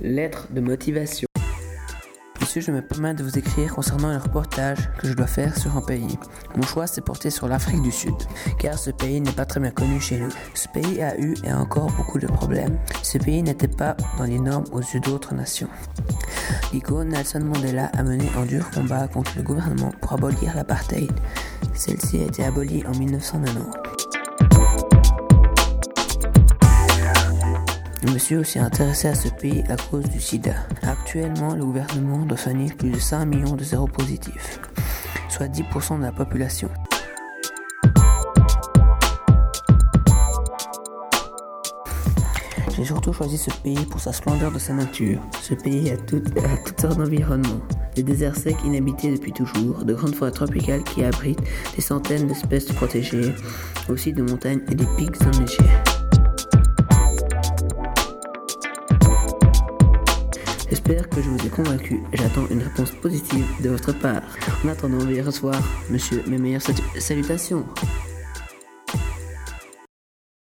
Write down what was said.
Lettre de motivation. Monsieur, je me permets de vous écrire concernant un reportage que je dois faire sur un pays. Mon choix s'est porté sur l'Afrique du Sud, car ce pays n'est pas très bien connu chez nous. Ce pays a eu et a encore beaucoup de problèmes. Ce pays n'était pas dans les normes aux yeux d'autres nations. L'icône Nelson Mandela a mené un dur combat contre le gouvernement pour abolir l'apartheid. Celle-ci a été abolie en 1990. Je me suis aussi intéressé à ce pays à cause du sida. Actuellement, le gouvernement doit soigner plus de 5 millions de zéros positifs, soit 10% de la population. J'ai surtout choisi ce pays pour sa splendeur de sa nature. Ce pays a, tout, a toutes sortes d'environnements. Des déserts secs inhabités depuis toujours, de grandes forêts tropicales qui abritent des centaines d'espèces protégées, aussi de montagnes et des pics enneigés. J'espère que je vous ai convaincu et j'attends une réponse positive de votre part. En attendant, veuillez recevoir, monsieur, mes meilleures salutations.